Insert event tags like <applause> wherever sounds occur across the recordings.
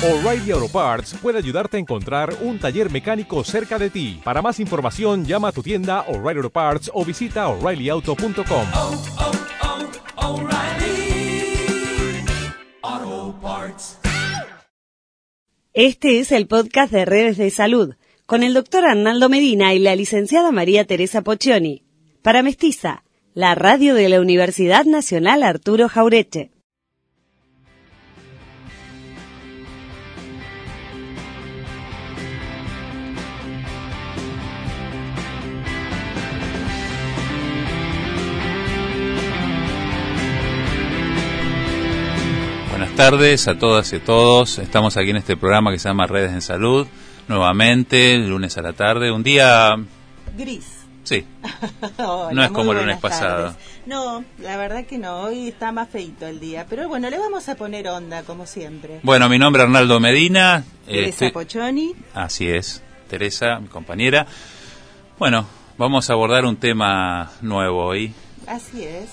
O'Reilly Auto Parts puede ayudarte a encontrar un taller mecánico cerca de ti. Para más información, llama a tu tienda O'Reilly Auto Parts o visita oreillyauto.com. oh, oh, Parts. Este es el podcast de Redes de Salud, con el doctor Arnaldo Medina y la licenciada María Teresa Poccioni. Para Mestiza, la radio de la Universidad Nacional Arturo Jaureche. Tardes a todas y a todos. Estamos aquí en este programa que se llama Redes en Salud, nuevamente, lunes a la tarde. Un día, Gris. sí, <laughs> Hola, No es como el buenas lunes pasado. tardes. No, la verdad que no, hoy está más feito el día, pero bueno, le vamos a poner onda como siempre. bueno, mi nombre es Arnaldo Medina. Teresa este- Pochoni, así es, Teresa, mi compañera. Bueno, vamos a abordar un tema nuevo hoy. así es.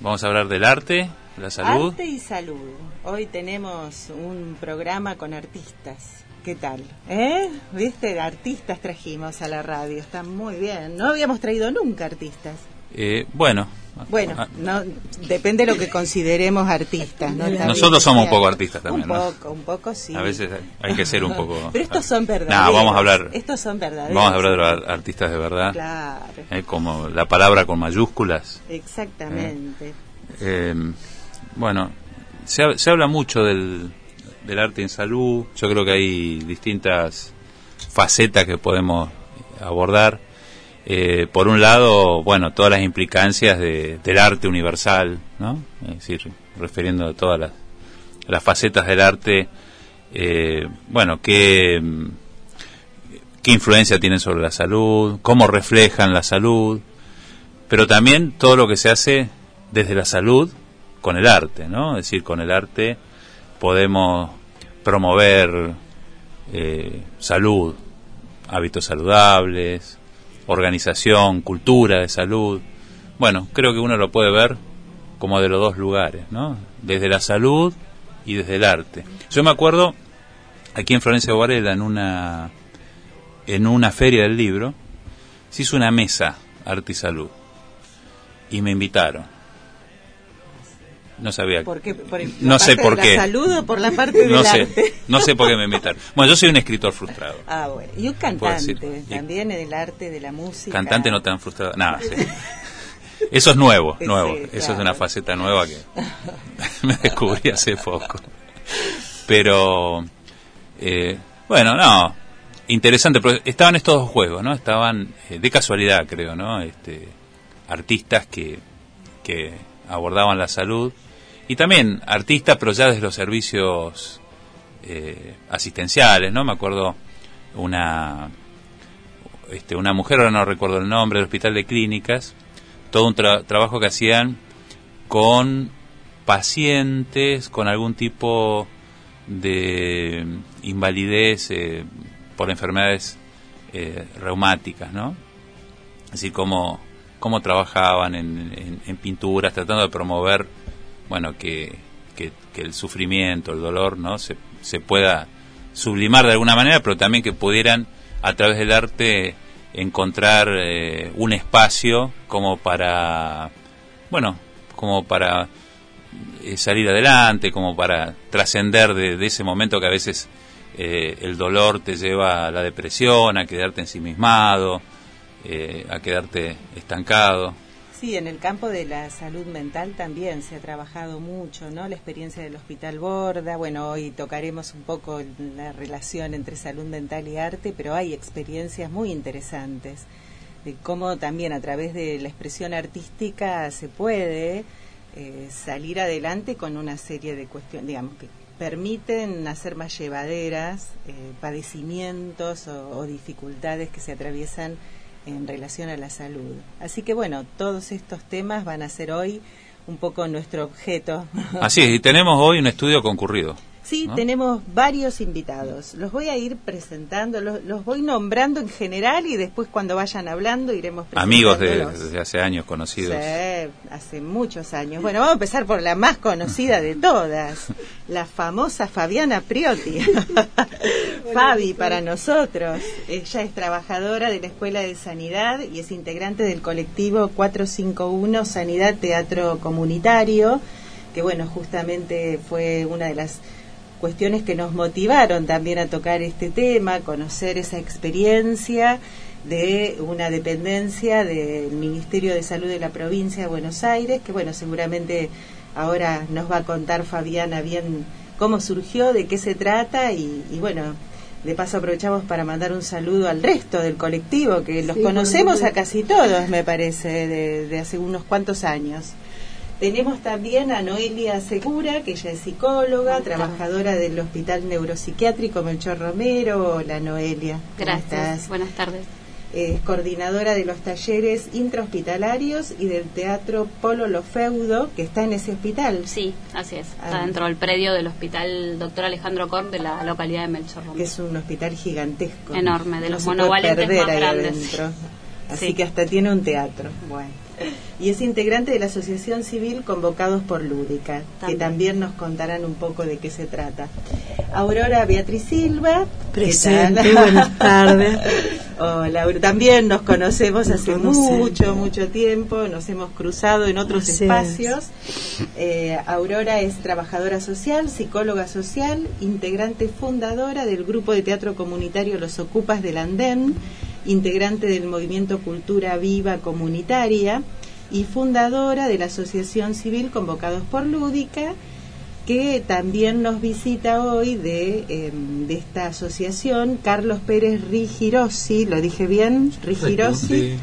Vamos a hablar del arte, la salud. Arte y salud. Hoy tenemos un programa con artistas. ¿Qué tal? ¿Eh? ¿Viste? Artistas trajimos a la radio, está muy bien. No habíamos traído nunca artistas. Eh, bueno, Bueno, ah, no, depende de lo que consideremos artistas, ¿no? Nosotros somos un poco artistas también, Un ¿no? poco, un poco sí. a veces hay que ser un poco... <laughs> Pero estos son verdaderos. No, vamos a hablar, Estos son verdaderos. vamos a hablar de los artistas de verdad. Claro, Eh, como la palabra con mayúsculas. exactamente. Eh, bueno, se, se habla mucho del, arte en salud. Yo creo que hay distintas facetas que podemos abordar. Eh, por un lado, bueno, todas las implicancias de- del arte universal, ¿no? Es decir, refiriendo a todas las, facetas del arte, eh, bueno, qué, qué influencia tienen sobre la salud, cómo reflejan la salud, pero también todo lo que se hace desde la salud con el arte, ¿no? Es decir, con el arte podemos promover eh, salud, hábitos saludables, organización, cultura de salud. Bueno, creo que uno lo puede ver como de los dos lugares, ¿no? Desde la salud y desde el arte. Yo me acuerdo aquí en Florencia Varela en una en una feria del libro se hizo una mesa arte y salud y me invitaron. No sabía. ¿Por qué? ¿Por el- No sé por qué. la salud o por la parte no del sé, arte? no sé por qué me invitaron. Bueno, yo soy un escritor frustrado. Ah, bueno. Y un cantante también en el arte de la música. Cantante no tan frustrado. Nada, sí. Eso es nuevo, nuevo. sí, Eso es una faceta nueva que <laughs> me descubrí hace poco. Pero, eh, bueno, no, interesante. Pero estaban estos dos juegos, ¿no? Estaban, eh, de casualidad creo, ¿no? Este, artistas que, que abordaban la salud. Y también artistas, pero ya desde los servicios eh, asistenciales, ¿no? Me acuerdo una este, una mujer, ahora no recuerdo el nombre, del Hospital de Clínicas, todo un tra- trabajo que hacían con pacientes con algún tipo de invalidez eh, por enfermedades eh, reumáticas, ¿no? Así como cómo trabajaban en- en pinturas, tratando de promover, bueno, que, que- el sufrimiento, el dolor, ¿no? Se, se pueda sublimar de alguna manera, pero también que pudieran, a través del arte, encontrar eh, un espacio como para, bueno, como para eh, salir adelante, como para trascender de, de ese momento que a veces eh, el dolor te lleva a la depresión, a quedarte ensimismado, eh, a quedarte estancado. Sí, en el campo de la salud mental también se ha trabajado mucho, ¿no? La experiencia del Hospital Borda, bueno, hoy tocaremos un poco la relación entre salud mental y arte, pero hay experiencias muy interesantes de cómo también a través de la expresión artística se puede eh, salir adelante con una serie de cuestiones, digamos, que permiten hacer más llevaderas eh, padecimientos o, o dificultades que se atraviesan en relación a la salud. Así que bueno, todos estos temas van a ser hoy un poco nuestro objeto. Así es, y tenemos hoy un estudio concurrido. Sí, ¿no? tenemos varios invitados. Los voy a ir presentando, los, los voy nombrando en general y después cuando vayan hablando iremos Amigos de, desde hace años conocidos. Sí, hace muchos años. Bueno, vamos a empezar por la más conocida de todas, <laughs> la famosa Fabiana Priotti. <laughs> <laughs> Fabi para nosotros. Ella es trabajadora de la Escuela de Sanidad y es integrante del colectivo 451 Sanidad Teatro Comunitario, que bueno, justamente fue una de las cuestiones que nos motivaron también a tocar este tema, conocer esa experiencia de una dependencia del Ministerio de Salud de la provincia de Buenos Aires, que bueno, seguramente ahora nos va a contar Fabiana bien cómo surgió, de qué se trata y, y bueno, de paso aprovechamos para mandar un saludo al resto del colectivo, que los Sí, conocemos a casi todos, me parece, de, de hace unos cuantos años. Tenemos también a Noelia Segura, que ella es psicóloga, trabajadora del Hospital Neuropsiquiátrico Melchor Romero. Hola Noelia. ¿cómo Gracias. estás? Buenas tardes. Es coordinadora de los talleres intrahospitalarios y del Teatro Polo Lo Feudo, que está en ese hospital. Sí, así es. Ah. Está dentro del predio del Hospital Doctor Alejandro Korn de la localidad de Melchor que Romero. es un hospital gigantesco. Enorme, de No los puede monovalentes más grandes. adentro. Así Sí. que hasta tiene un teatro. Bueno. <laughs> Y es integrante de la Asociación Civil Convocados por Lúdica, que También. nos contarán un poco de qué se trata. Aurora Beatriz Silva. ¿qué Presente, <laughs> buenas tardes. Hola, Aurora. también nos conocemos Nos hace conocemos. mucho, mucho tiempo, nos hemos cruzado en otros Así es. espacios. Eh, Aurora es trabajadora social, psicóloga social, integrante fundadora del grupo de teatro comunitario Los Ocupas del Andén, integrante del movimiento Cultura Viva Comunitaria y fundadora de la Asociación Civil Convocados por Lúdica, que también nos visita hoy de, eh, de esta asociación Carlos Pérez Rigirossi, lo dije bien, Rigirossi, sí.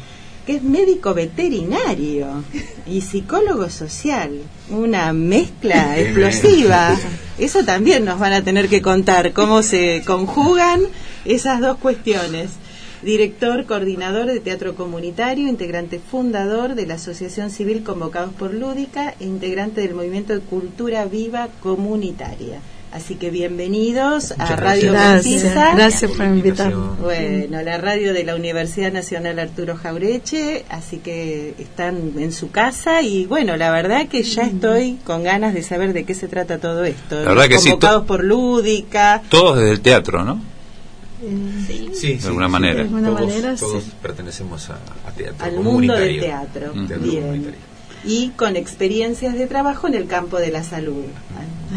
que es médico veterinario y psicólogo social, una mezcla <laughs> explosiva. Eso también nos van a tener que contar cómo se conjugan esas dos cuestiones. Director, coordinador de Teatro Comunitario, integrante fundador de la Asociación Civil Convocados por Lúdica e integrante del Movimiento de Cultura Viva Comunitaria. Así que bienvenidos a Radio Gracias, Mestiza. gracias por invitarme. Bueno, la radio de la Universidad Nacional Arturo Jaureche, así que están en su casa y bueno, la verdad que ya estoy con ganas de saber de qué se trata todo esto. La verdad que sí, Convocados to- por Lúdica. Todos desde el teatro, ¿no? Sí. Sí, De alguna manera. De alguna todos, manera, todos sí. pertenecemos a, a teatro Al mundo del teatro. Mm. Teatro Bien. Y con experiencias de trabajo en el campo de la salud.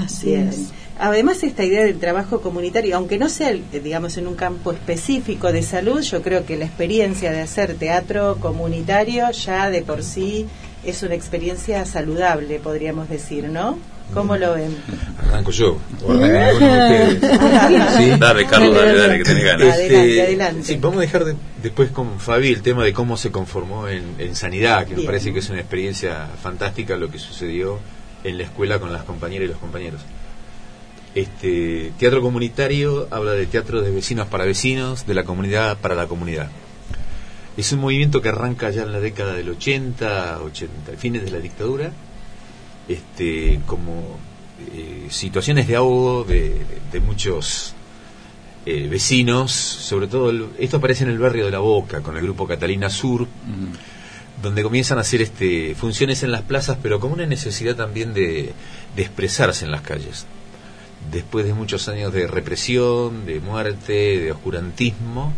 Así Bien. es. Además, esta idea del trabajo comunitario, aunque no sea, digamos, en un campo específico de salud, yo creo que la experiencia de hacer teatro comunitario ya de por sí es una experiencia saludable, podríamos decir, ¿no? ¿Cómo lo ven? Arranco yo. O arrancan alguno de ustedes. Sí. Dale, Carlos, dale, dale, que tenés ganas. Adelante, adelante. Sí, vamos a dejar de- después con Fabi el tema de cómo se conformó en, en sanidad, que me Bien. parece que es una experiencia fantástica lo que sucedió en la escuela con las compañeras y los compañeros. Este teatro comunitario habla de teatro de vecinos para vecinos, de la comunidad para la comunidad. Es un movimiento que arranca ya en la década del 80, 80, fines de la dictadura, este, como eh, situaciones de ahogo de, de muchos eh, vecinos, sobre todo, el- esto aparece en el barrio de La Boca, con el grupo Catalina Sur, donde comienzan a hacer este, funciones en las plazas, pero con una necesidad también de, de expresarse en las calles. Después de muchos años de represión, de muerte, de oscurantismo,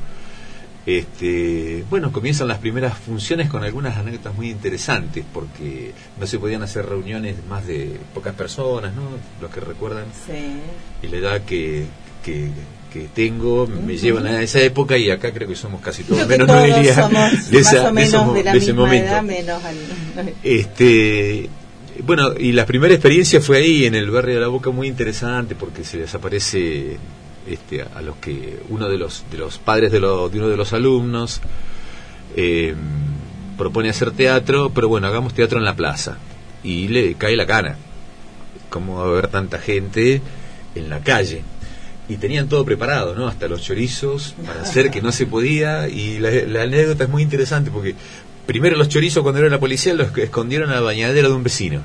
este, bueno, comienzan las primeras funciones con algunas anécdotas muy interesantes, porque no se podían hacer reuniones más de pocas personas, ¿no? Los que recuerdan Sí. y la edad que, que, que tengo me llevan a esa época y acá creo que somos casi todos, Creo menos todos Noelia, somos de, esa- más o de menos esos mo- de la de ese misma momento. edad, menos al- Este, bueno, y la primera experiencia fue ahí en el barrio de la Boca muy interesante porque se desaparece este, a los que uno de los de los padres de, lo- de uno de los alumnos eh, propone hacer teatro, pero bueno, hagamos teatro en la plaza y le cae la cana. ¿Cómo va a haber tanta gente en la calle? Y tenían todo preparado, ¿no? Hasta los chorizos para hacer que no se podía. Y la anécdota es muy interesante porque Primero los chorizos cuando era la policía los escondieron a la bañadera de un vecino.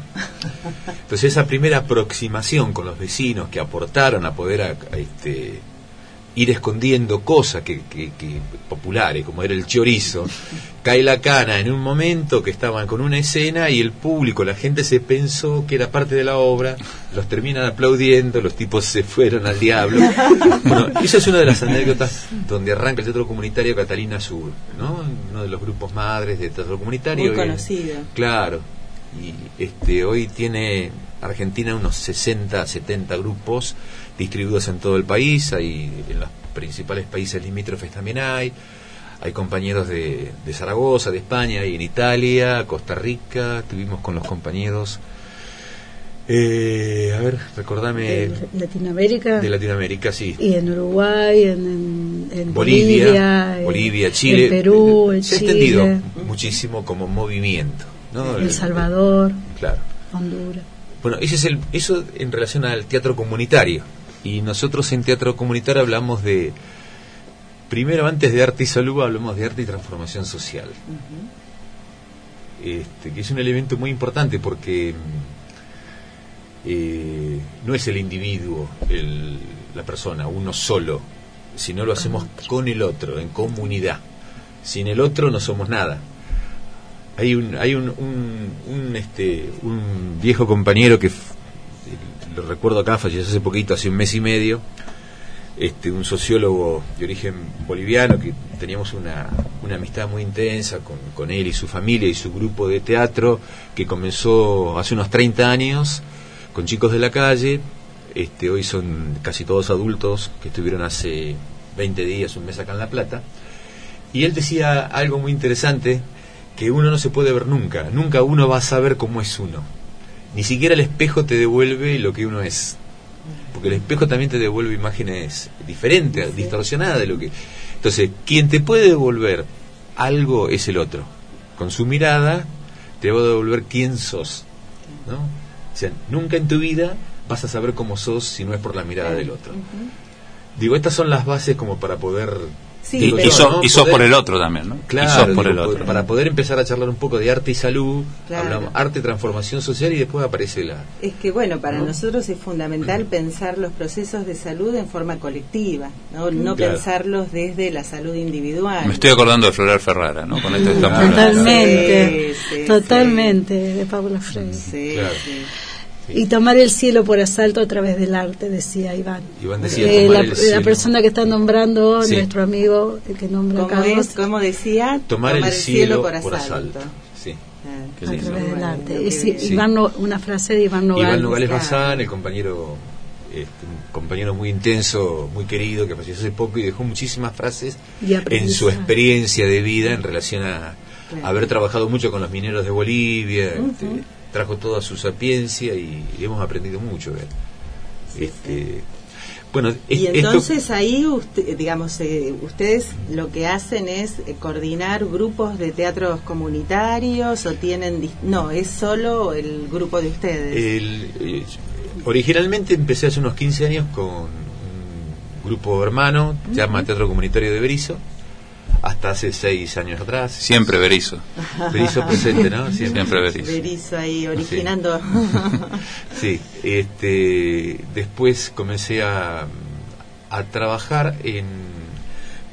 Entonces esa primera aproximación con los vecinos que aportaron a poder a, este, ir escondiendo cosas que, que- que populares, como era el chorizo, cae la cana en un momento que estaban con una escena y el público, la gente se pensó que era parte de la obra, los terminan aplaudiendo, los tipos se fueron al diablo. Bueno, esa es una de las anécdotas donde arranca el Teatro Comunitario Catalina Sur, ¿no? Uno de los grupos madres de Teatro Comunitario. Muy conocido. Claro. Y este hoy tiene Argentina unos 60, 70 grupos distribuidos en todo el país, hay en los principales países limítrofes también hay. Hay compañeros de, de Zaragoza, de España, y en Italia, Costa Rica, estuvimos con los compañeros eh, a ver, recordame De Latinoamérica. de Latinoamérica, sí. Y en Uruguay, en, en- en Bolivia, Bolivia, en- Bolivia, Chile. en Perú, en Se ha extendido muchísimo como movimiento. ¿no? El Salvador, Claro. Honduras. Bueno, ese es el, eso en relación al teatro comunitario. Y nosotros en teatro comunitario hablamos de, primero antes de arte y salud, hablamos de arte y transformación social. este, que es un elemento muy importante porque mm, eh, no es el individuo, el- la persona, uno solo, sino lo hacemos con el otro, en comunidad. Sin el otro no somos nada. Hay un, hay un, un, un, este, un viejo compañero que lo recuerdo acá, falleció hace poquito, hace un mes y medio, este, un sociólogo de origen boliviano que teníamos una, una amistad muy intensa con, con él y su familia y su grupo de teatro que comenzó hace unos 30 años con chicos de la calle. Este, hoy son casi todos adultos que estuvieron hace 20 días, un mes acá en La Plata. Y él decía algo muy interesante, que uno no se puede ver nunca, nunca uno va a saber cómo es uno. Ni siquiera el espejo te devuelve lo que uno es. Porque el espejo también te devuelve imágenes diferentes, distorsionadas de lo que... Entonces, quien te puede devolver algo es el otro. Con su mirada te va a devolver quién sos. ¿no? O sea, nunca en tu vida vas a saber cómo sos si no es por la mirada del otro. Digo, estas son las bases como para poder... Sí, Y, y sos, ¿no? y sos Poder- por el otro también, ¿no? Claro, y sos por digo, el po- otro. para poder empezar a charlar un poco de arte y salud, Claro. hablamos arte, transformación social y después aparece la... Es que bueno, para nosotros es fundamental pensar los procesos de salud en forma colectiva, no, no Claro. pensarlos desde la salud individual. Me estoy acordando de Floral Ferrara, ¿no? Con esto que estamos hablando. Totalmente, Sí, sí, totalmente, de Paula Freire. Sí, Claro. Sí. Y tomar el cielo por asalto a través del arte, decía Iván. Iván decía, Eh, tomar la, el la persona que está nombrando, Sí. nuestro amigo, el que nombra a ¿Cómo Carlos, es? ¿Cómo decía? Tomar, el cielo, por, asalto. Sí. Ah, a lindo. través del arte. Y. Iván No- una frase de Iván Nogales. Iván Nogales claro. Bazán, el compañero, este, un compañero muy intenso, muy querido, que falleció hace poco y dejó muchísimas frases en su experiencia de vida en relación a Claro. haber trabajado mucho con los mineros de Bolivia, este, trajo toda su sapiencia y, hemos aprendido mucho de él. Este, Bueno, Y esto- entonces ahí, usted- digamos, eh, ustedes lo que hacen es eh, coordinar grupos de teatros comunitarios o tienen... No, es solo el grupo de ustedes. El, eh, originalmente empecé hace unos 15 años con un grupo hermano, se llama Teatro Comunitario de Berizo, hasta hace 6 años atrás. Siempre Berizo. Berizo presente, ¿no? Siempre Berizo. Berizo ahí originando. <laughs> Sí, este, después comencé a, a trabajar en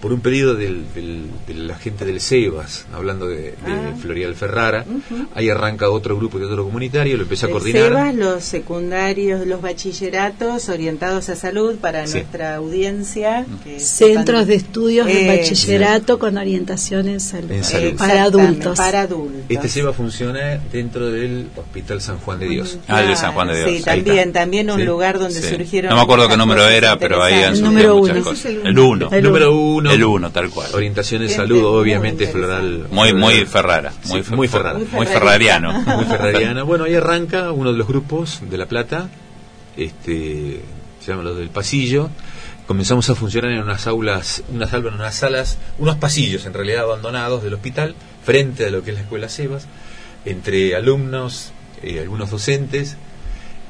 por un pedido del, del- de la gente del CEBAS, hablando de, de Ah. Florial Ferrara. Ahí arranca otro grupo de otro comunitario, lo empecé a coordinar. SEBAS, los secundarios, los bachilleratos orientados a salud para Sí. nuestra audiencia. que Centros de estudios de bachillerato con orientación en salud. En salud. Para adultos. Para adultos. Este SEBA funciona dentro del Hospital San Juan de Dios. Ah, el de San Juan de Dios. Sí, Ahí también, está. también un Sí. lugar donde Sí. surgieron. No me acuerdo qué número era, pero ahí han surgido número muchas uno. cosas. Ese es el El uno. El Número uno. El uno, tal cual. Orientación en Gente salud, obviamente floral. Muy, muy Ferrara. Muy, Sí, muy Ferrara. Muy ferrariano. muy ferrariana. Bueno, ahí arranca uno de los grupos de La Plata, este, se llama los del pasillo. Comenzamos a funcionar en unas aulas, unas aulas, unas salas, unos pasillos en realidad abandonados del hospital, frente a lo que es la escuela Sebas, entre alumnos, eh, algunos docentes,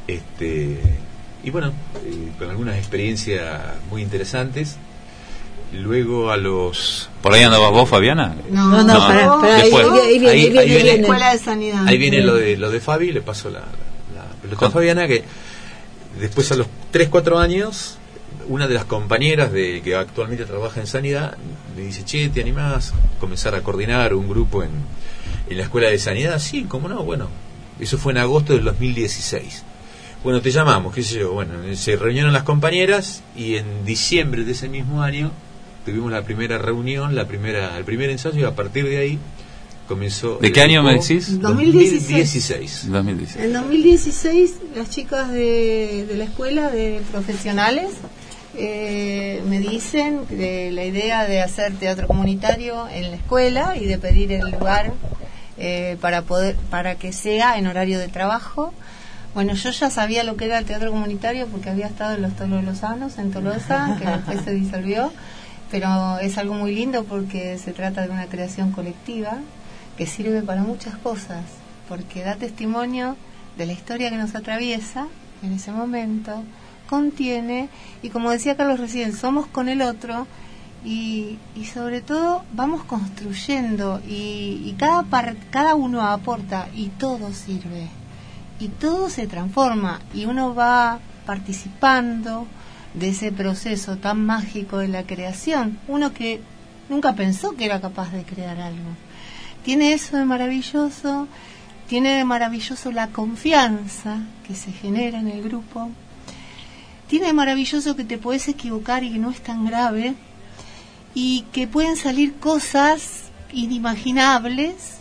este, y bueno, eh, con algunas experiencias muy interesantes. Luego a los... ¿Por ahí andabas vos, Fabiana? No, no, No, ahí, después. ahí viene, Ahí- ahí viene, ahí ahí viene. viene. Escuela de Sanidad. Ahí viene lo de, lo de Fabi, le paso la, la, la pelota a Fabiana, que después a los 3, 4 años, una de las compañeras de que actualmente trabaja en Sanidad le dice, che, ¿te animás a comenzar a coordinar un grupo en, en la Escuela de Sanidad? Sí, cómo no, bueno, eso fue en agosto del 2016. Bueno, te llamamos, qué sé yo, bueno, se reunieron las compañeras y en diciembre de ese mismo año tuvimos la primera reunión, la primera, el primer ensayo y a partir de ahí comenzó... ¿De qué año me decís? 2016. 2016. En 2016, las chicas de, de la escuela de profesionales eh, me dicen de la idea de hacer teatro comunitario en la escuela y de pedir el lugar eh, para poder para que sea en horario de trabajo. Bueno, yo ya sabía lo que era el teatro comunitario porque había estado en los Tolos Lozanos, en Tolosa, que después se disolvió, pero es algo muy lindo porque se trata de una creación colectiva que sirve para muchas cosas, porque da testimonio de la historia que nos atraviesa en ese momento, contiene, y como decía Carlos recién, somos con el otro, y, y sobre todo vamos construyendo, y, y cada, par- cada uno aporta, y todo sirve, y todo se transforma, y uno va participando de ese proceso tan mágico de la creación, uno que nunca pensó que era capaz de crear algo. Tiene eso de maravilloso, tiene de maravilloso la confianza que se genera en el grupo, tiene de maravilloso que te puedes equivocar y que no es tan grave, y que pueden salir cosas inimaginables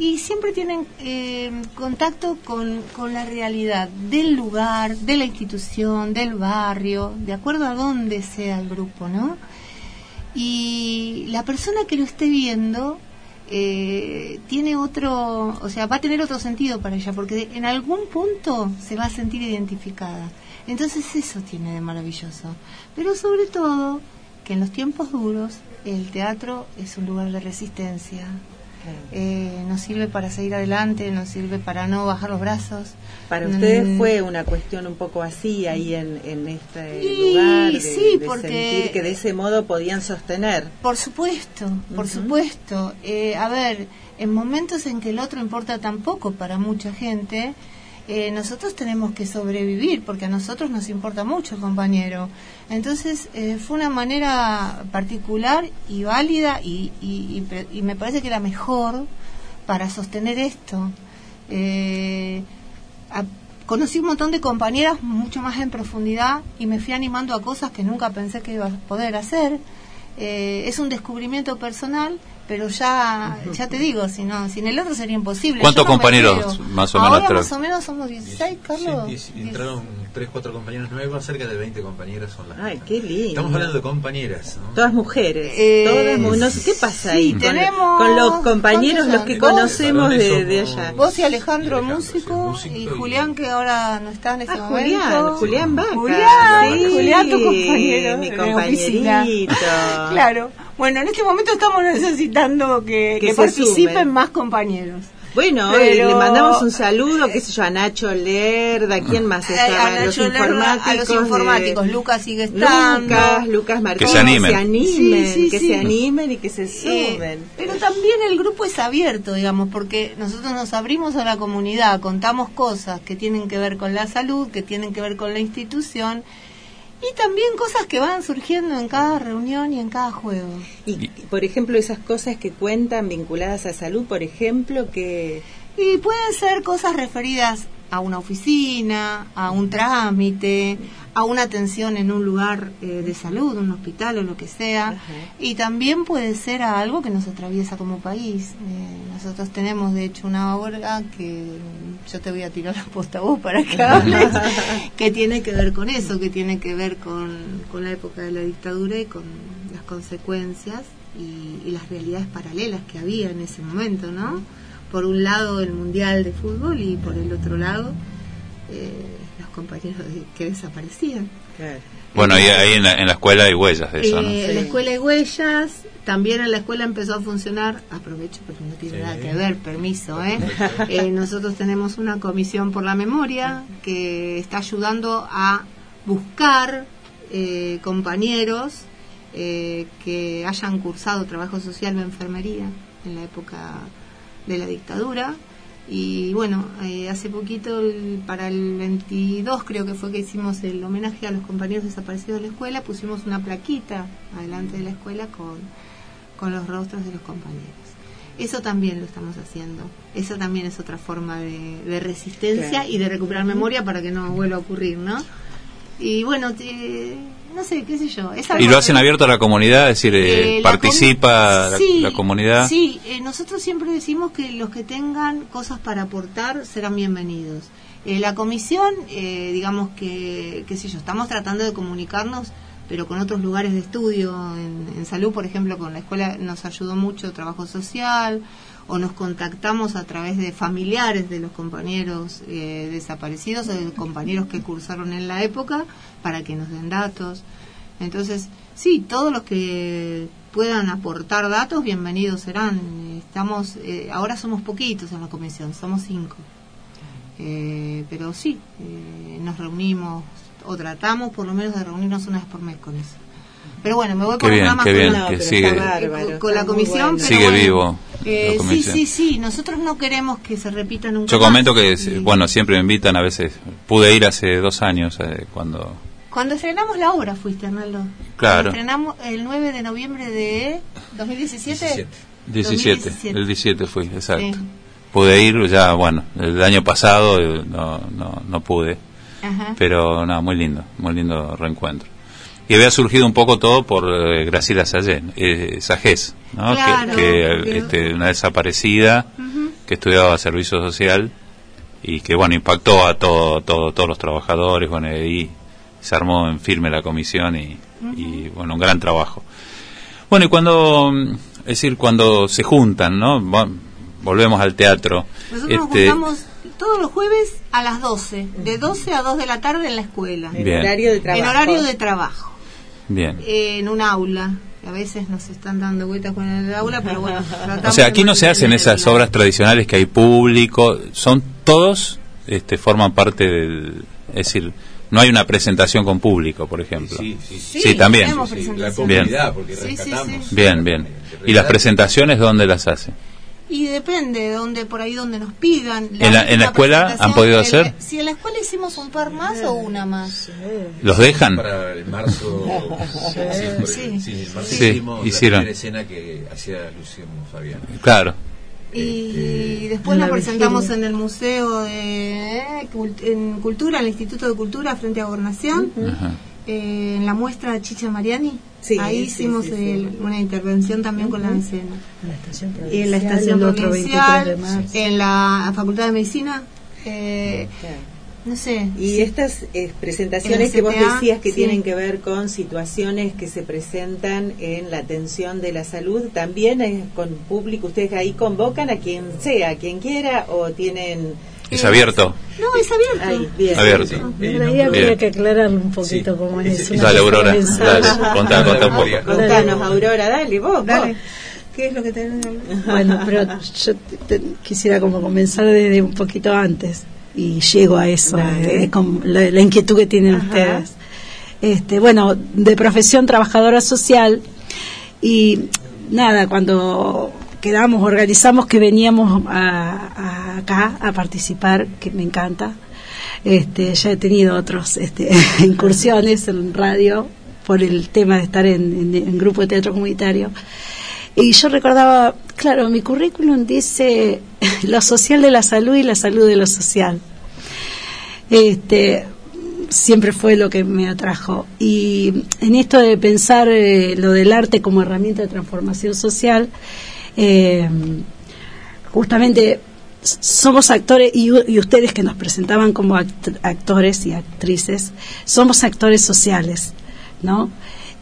y siempre tienen eh, contacto con, con la realidad del lugar, de la institución, del barrio, de acuerdo a dónde sea el grupo, ¿no? Y la persona que lo esté viendo eh, tiene otro, o sea, va a tener otro sentido para ella, porque en algún punto se va a sentir identificada. Entonces eso tiene de maravilloso. Pero sobre todo, que en los tiempos duros el teatro es un lugar de resistencia. Eh, nos sirve para seguir adelante, nos sirve para no bajar los brazos. Para ustedes Mm, fue una cuestión un poco así ahí en, en este Y lugar, de, sí, de porque- sentir que de ese modo podían sostener. Por supuesto, por supuesto. Eh, a ver, en momentos en que el otro importa tan poco para mucha gente, eh, nosotros tenemos que sobrevivir porque a nosotros nos importa mucho el compañero. Entonces eh, fue una manera particular y válida y, me parece que la mejor para sostener esto. Eh, conocí un montón de compañeras mucho más en profundidad y me fui animando a cosas que nunca pensé que iba a poder hacer. Eh, es un descubrimiento personal, pero ya ya te digo, si no, sin el otro sería imposible. ¿Cuántos no compañeros más o menos Ahora más o menos somos 16, Carlos. Sí, diez- entraron 3, 4 compañeros nuevos, cerca de 20 compañeras son las. Ay, qué lindo. Estamos hablando de compañeras, ¿no? Todas mujeres. Eh, todas mu- no sé qué pasa ahí. sí, con, tenemos- con los compañeros, ¿cuántos los que conocemos de, de allá. Vos y Alejandro, Alejandro, músico, sí, músico y y- Julián, que ahora no está en este Ah, momento. Julián, Julián Vaca. Julián, Sí, Julián, tu compañero. Mi compañerito. <laughs> Claro. Bueno, en este momento estamos necesitando que, Que que participen sumen. más compañeros. Bueno, Pero- eh, le mandamos un saludo, qué sé yo, a Nacho Lerda, ¿quién más Eh, estaba? a, los Lerda, informáticos. a los de- informáticos. Lucas sigue estando. Lucas, Lucas Martínez. Que se animen. Se animen, Sí, sí, que sí. se animen y que se Eh, sumen. pero también el grupo es abierto, digamos, porque nosotros nos abrimos a la comunidad, contamos cosas que tienen que ver con la salud, que tienen que ver con la institución, y también cosas que van surgiendo en cada reunión y en cada juego. Y, por ejemplo, esas cosas que cuentan vinculadas a salud, por ejemplo, que... Y pueden ser cosas referidas a una oficina, a un trámite, a una atención en un lugar eh, de salud, un hospital o lo que sea. Ajá. Y también puede ser a algo que nos atraviesa como país. Eh, nosotros tenemos, de hecho, una obra que yo te voy a tirar la posta a vos para que hables, <laughs> que tiene que ver con eso, que tiene que ver con, con la época de la dictadura y con las consecuencias y, y las realidades paralelas que había en ese momento, ¿no? Por un lado el Mundial de Fútbol y por el otro lado eh, los compañeros de- que desaparecían. Bueno, ahí, ahí en, la, en la escuela hay huellas de eso, ¿no? Eh, En la escuela de huellas, también en la escuela empezó a funcionar, aprovecho porque no tiene Sí. nada que ver, permiso, ¿eh? Eh, nosotros tenemos una comisión por la memoria que está ayudando a buscar eh, compañeros eh, que hayan cursado trabajo social o enfermería en la época de la dictadura. Y bueno, eh, hace poquito, el- para el 22 creo que fue que hicimos el homenaje a los compañeros desaparecidos de la escuela, pusimos una plaquita adelante de la escuela con, con los rostros de los compañeros. Eso también lo estamos haciendo. Eso también es otra forma de, de resistencia Claro. y de recuperar memoria para que no vuelva a ocurrir, ¿no? Y bueno, te- no sé, qué sé yo. es Y lo hacen que- abierto a la comunidad, es decir, eh, eh, participa la, sí, la comunidad. Sí, eh, nosotros siempre decimos que los que tengan cosas para aportar serán bienvenidos. Eh, la comisión, eh, digamos que, qué sé yo, estamos tratando de comunicarnos, pero con otros lugares de estudio. En, en salud, por ejemplo, con la escuela nos ayudó mucho trabajo social, o nos contactamos a través de familiares de los compañeros eh, desaparecidos o de compañeros que cursaron en la época para que nos den datos. Entonces, sí, todos los que puedan aportar datos, bienvenidos serán. Estamos, eh, ahora somos poquitos en la comisión, somos cinco. Eh, pero sí, eh, nos reunimos o tratamos por lo menos de reunirnos una vez por mes con eso. Pero bueno, me voy Qué por bien, qué con bien, la- que sigue, bárbaro, con, la comisión. bueno. pero sigue bueno, vivo. eh, sí, sí, sí, nosotros no queremos que se repita nunca Yo más. comento que, Y bueno, siempre me invitan a veces. Pude ir hace dos años eh, cuando. Cuando estrenamos la obra fuiste, Arnaldo. Claro. Cuando estrenamos el 9 de noviembre de 2017. 17, 2017. el 17 fui, exacto. Sí. Pude ir ya, bueno, el año pasado eh, no, no, no pude, Ajá. pero nada, muy lindo, muy lindo reencuentro. Y había surgido un poco todo por eh, Graciela Sayé, eh, Sajés, ¿no? Claro, que, este, una desaparecida que estudiaba servicio social y que, bueno, impactó a todo, todo, todos los trabajadores, bueno, y ahí se armó en firme la comisión y, y, bueno, un gran trabajo. Bueno, y cuando, es decir, cuando se juntan, ¿no? Vo- Volvemos al teatro. Nosotros nos Este, juntamos todos los jueves a las 12, de 12 a 2 de la tarde en la escuela, En Bien. horario de trabajo. en horario de trabajo, Bien. en un aula. A veces nos están dando vueltas con el aula, pero bueno. <laughs> O sea, aquí no se hacen esas obras tradicionales que hay público, son todos, este, forman parte del, es decir, no hay una presentación con público, por ejemplo. Sí, sí, sí. Sí, también. la comunidad, porque Sí, sí, rescatamos. sí. Bien, bien. ¿Y las presentaciones dónde las hacen? Y depende de donde, por ahí donde nos pidan. ¿En la- en la escuela han podido la- hacer? Si en la escuela hicimos un par más o una más. ¿Los dejan? Para el marzo. <laughs> sí, Sí. sí, el marzo Sí, hicimos hicieron. la primera escena que hacía Luciano Fabián. Claro. Y después En nos la presentamos en el Museo de eh, en Cultura, en el Instituto de Cultura, frente a Gobernación, Ajá. Eh, en la muestra de Chicha Mariani. Sí, Ahí sí, hicimos sí, sí. el- una intervención también con la escena. En la estación Y en la provincial, estación el otro 23 provincial, de marzo. en la Facultad de Medicina. eh, no sé. Y sí. estas eh, En presentaciones que vos decías que sí. tienen que ver con situaciones que se presentan en la atención de la salud, también es con público, ustedes ahí convocan a quien sea, a quien quiera, o tienen... Es abierto. No, es abierto. Ahí, bien. Abierto. Sí, eh, ahí habría Bien. que aclararlo un poquito Sí. cómo es. una Dale, Aurora, dale, <laughs> contá, contá un poco. Contanos, Aurora, dale, vos, Dale. vos. ¿Qué es lo que tenés? Bueno, pero yo te- te- quisiera como comenzar desde un poquito antes y llego a eso, Dale. eh, con la, la inquietud que tienen Ajá. ustedes. Este, bueno, de profesión trabajadora social y nada, cuando quedamos, organizamos que veníamos a, acá a participar, que me encanta. Este, ya he tenido otros este, <laughs> incursiones en radio por el tema de estar en, en- en grupo de teatro comunitario. Y yo recordaba, claro, mi currículum dice <laughs> lo social de la salud y la salud de lo social. Este, siempre fue lo que me atrajo. Y en esto de pensar eh, lo del arte como herramienta de transformación social, eh, justamente somos actores y, ustedes que nos presentaban como act- actores y actrices, somos actores sociales, ¿no?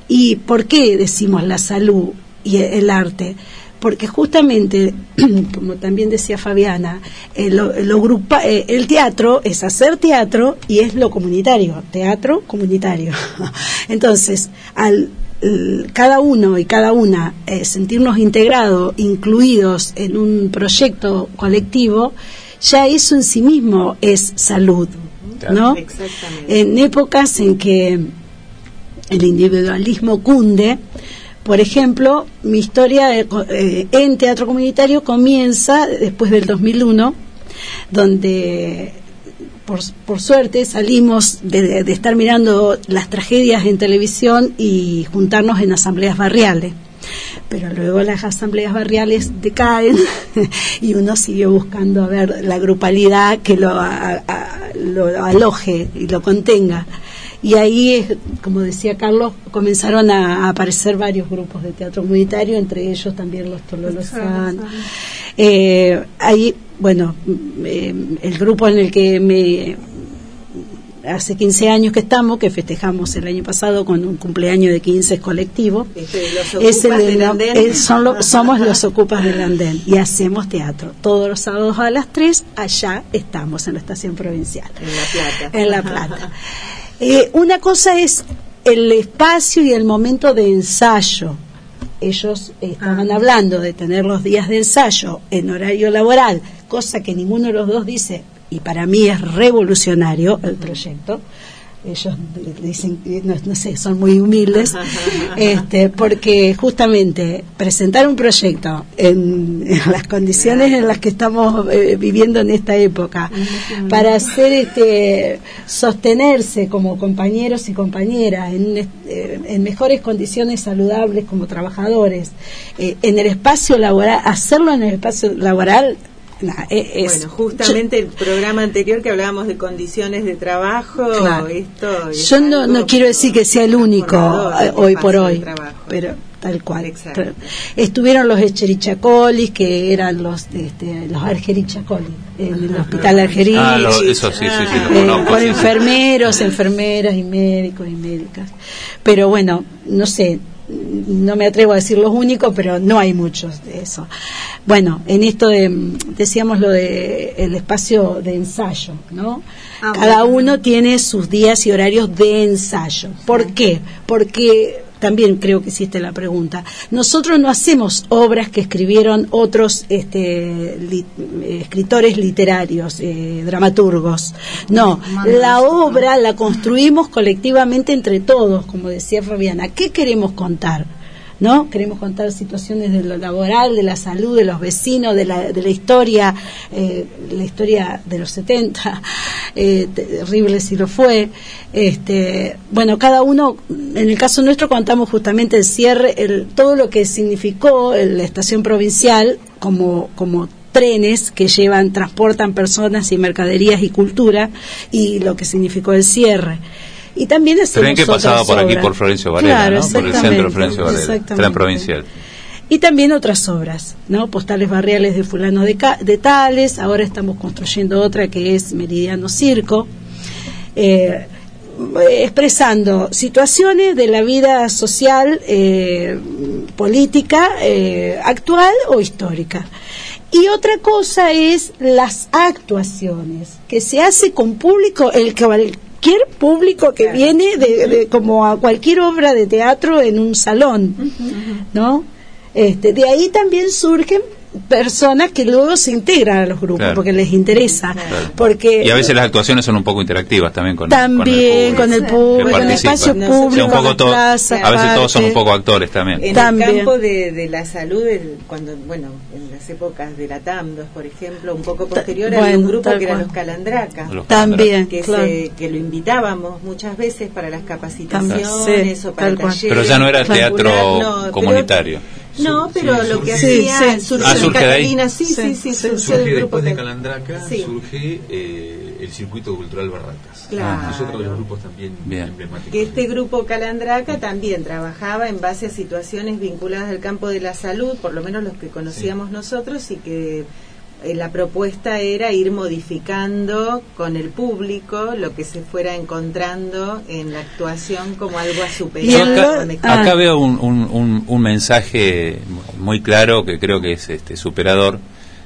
¿Y por qué decimos la salud y e- el arte? Porque justamente, <clears throat> como también decía Fabiana, eh, eh, el teatro es hacer teatro y es lo comunitario, teatro comunitario. <laughs> Entonces, al cada uno y cada una eh, sentirnos integrados, incluidos en un proyecto colectivo, ya eso en sí mismo es salud, ¿no? Exactamente. En épocas en que el individualismo cunde. Por ejemplo, mi historia eh, en teatro comunitario comienza después del 2001, donde por, por suerte salimos de, de estar mirando las tragedias en televisión y juntarnos en asambleas barriales. Pero luego las asambleas barriales decaen <laughs> y uno siguió buscando a ver la grupalidad que lo, a- a- lo aloje y lo contenga. Y ahí, es, como decía Carlos, comenzaron a, a aparecer varios grupos de teatro comunitario, entre ellos también los Tololozán. Eh, ahí, bueno, mm, eh, el grupo en el que me hace 15 años que estamos, que festejamos el año pasado con un cumpleaños de 15 colectivo, Este, los es el del andén. eh, son lo- somos los ocupas del andén y hacemos teatro. Todos los sábados a las 3, allá estamos en la estación provincial. En La Plata. En La Plata. Eh, una cosa es el espacio y el momento de ensayo. Ellos estaban hablando de tener los días de ensayo en horario laboral, cosa que ninguno de los dos dice, y para mí es revolucionario el proyecto. Ellos dicen, que no, no sé, son muy humildes, <laughs> este, porque justamente presentar un proyecto en, en las condiciones en las que estamos eh, viviendo en esta época, para hacer este, sostenerse como compañeros y compañeras en, eh, en mejores condiciones saludables como trabajadores, eh, en el espacio laboral, hacerlo en el espacio laboral, nah, eh, es, bueno, justamente el programa anterior que hablábamos de condiciones de trabajo, Claro. esto es Yo no, no quiero decir que sea el único eh, hoy por hoy, pero tal cual. Exacto. Estuvieron los Echerichacolis, que eran los este, los Argerichacolis, en el hospital Argerí. Ah, lo- eso sí, sí, sí, lo eh, conozco. con enfermeros, enfermeras y médicos y médicas. Pero bueno, no sé, no me atrevo a decir los únicos, pero no hay muchos de eso. Bueno, en esto de, decíamos lo de el espacio de ensayo, ¿no? Ah, Cada bueno. uno tiene sus días y horarios de ensayo. ¿Por qué? Porque también creo que hiciste la pregunta. Nosotros no hacemos obras que escribieron otros este, li- escritores literarios, eh, dramaturgos. No, la obra la construimos colectivamente entre todos, como decía Fabiana. ¿Qué queremos contar? ¿No? Queremos contar situaciones de lo laboral, de la salud, de los vecinos, de la, de la historia, eh, la historia de los 70, <laughs> eh, terrible si lo fue. Este, bueno, cada uno, en el caso nuestro contamos justamente el cierre, el, todo lo que significó la estación provincial como, como trenes que llevan, transportan personas y mercaderías y cultura y lo que significó el cierre. Y también hacemos Tren que pasaba por aquí por Florencio Varela, Claro, ¿no? Por el centro de Florencio Varela, tren provincial. Y también otras obras, ¿no? Postales barriales de fulano de, de Tales, ahora estamos construyendo otra que es Meridiano Circo, eh, expresando situaciones de la vida social, eh, política, eh, actual o histórica. Y otra cosa es las actuaciones, que se hace con público, el que cualquier público que viene de, de- como a cualquier obra de teatro en un salón, ¿no? Este, de ahí también surgen personas que luego se integran a los grupos Claro. porque les interesa, Claro. porque Y a veces las actuaciones son un poco interactivas también con, también con el público, en el espacio público, O sea, un poco en to- la plaza, a veces todos son un poco actores también. En También. el campo de, de la salud, el- cuando bueno, en las épocas de la TAMDOS, por ejemplo, un poco posterior había bueno, un grupo que eran los Calandraca, Los También, que, claro. se- que lo invitábamos muchas veces para las capacitaciones Sí, o para talleres. Pero ya no era teatro no, pero- comunitario. No, pero lo que Sí, hacía sí. surgió Ah. Catalina, sí, sí, Sí, sí, sí. surgió Surge después de Cal- Calandraca, Sí. surge eh, el circuito cultural Barracas. Claro. Es otro de los grupos también Bien. emblemáticos. que este grupo Calandraca también trabajaba en base a situaciones vinculadas al campo de la salud, por lo menos los que conocíamos nosotros, y que la propuesta era ir modificando con el público lo que se fuera encontrando en la actuación como algo a superar. acá, acá veo un, un- un- un mensaje muy claro que creo que es este superador.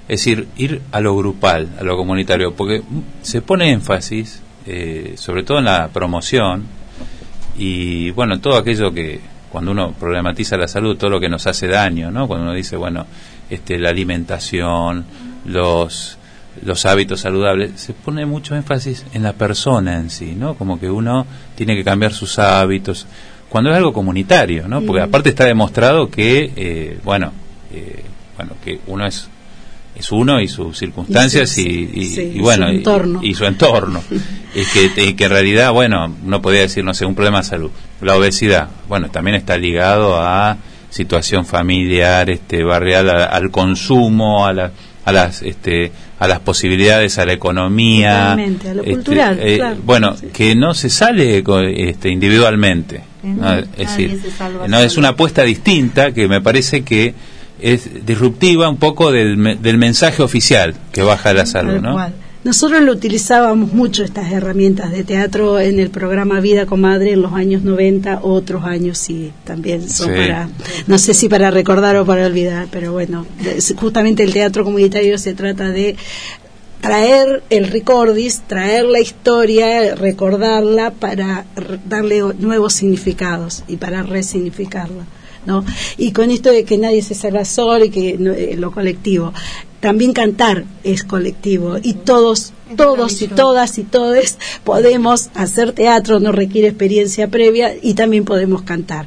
Es decir, ir a lo grupal, a lo comunitario, porque se pone énfasis, eh, sobre todo en la promoción, y bueno, todo aquello que cuando uno problematiza la salud, todo lo que nos hace daño, ¿no? Cuando uno dice, bueno, este, la alimentación, los los hábitos saludables, se pone mucho énfasis en la persona en sí, ¿no? Como que uno tiene que cambiar sus hábitos. cuando es algo comunitario, ¿no? Porque aparte está demostrado que, eh, bueno, eh, bueno, que uno es es uno y sus circunstancias Y sí, y- sí, y y bueno su entorno. y, su entorno <laughs> es que, que en realidad bueno no podía decir no sé un problema de salud la obesidad bueno también está ligado a situación familiar este barrial a- al consumo a la- a las este a las posibilidades a la economía a lo este, cultural, eh, claro. bueno que no se sale este, individualmente ¿no? es decir no es una apuesta distinta que me parece que es disruptiva un poco del, del mensaje oficial que baja la salud, ¿no? cual. Nosotros lo utilizábamos mucho estas herramientas de teatro en el programa Vida Comadre en los años 90, otros años sí, también son Sí. para, no sé si para recordar o para olvidar, pero bueno, justamente el teatro comunitario se trata de traer el recordis, traer la historia, recordarla para darle nuevos significados y para resignificarla. ¿No? Y con esto de que nadie se salva solo y que no- eh, lo colectivo. También cantar es colectivo y todos, todos y todas y todes podemos hacer teatro, no requiere experiencia previa y también podemos cantar.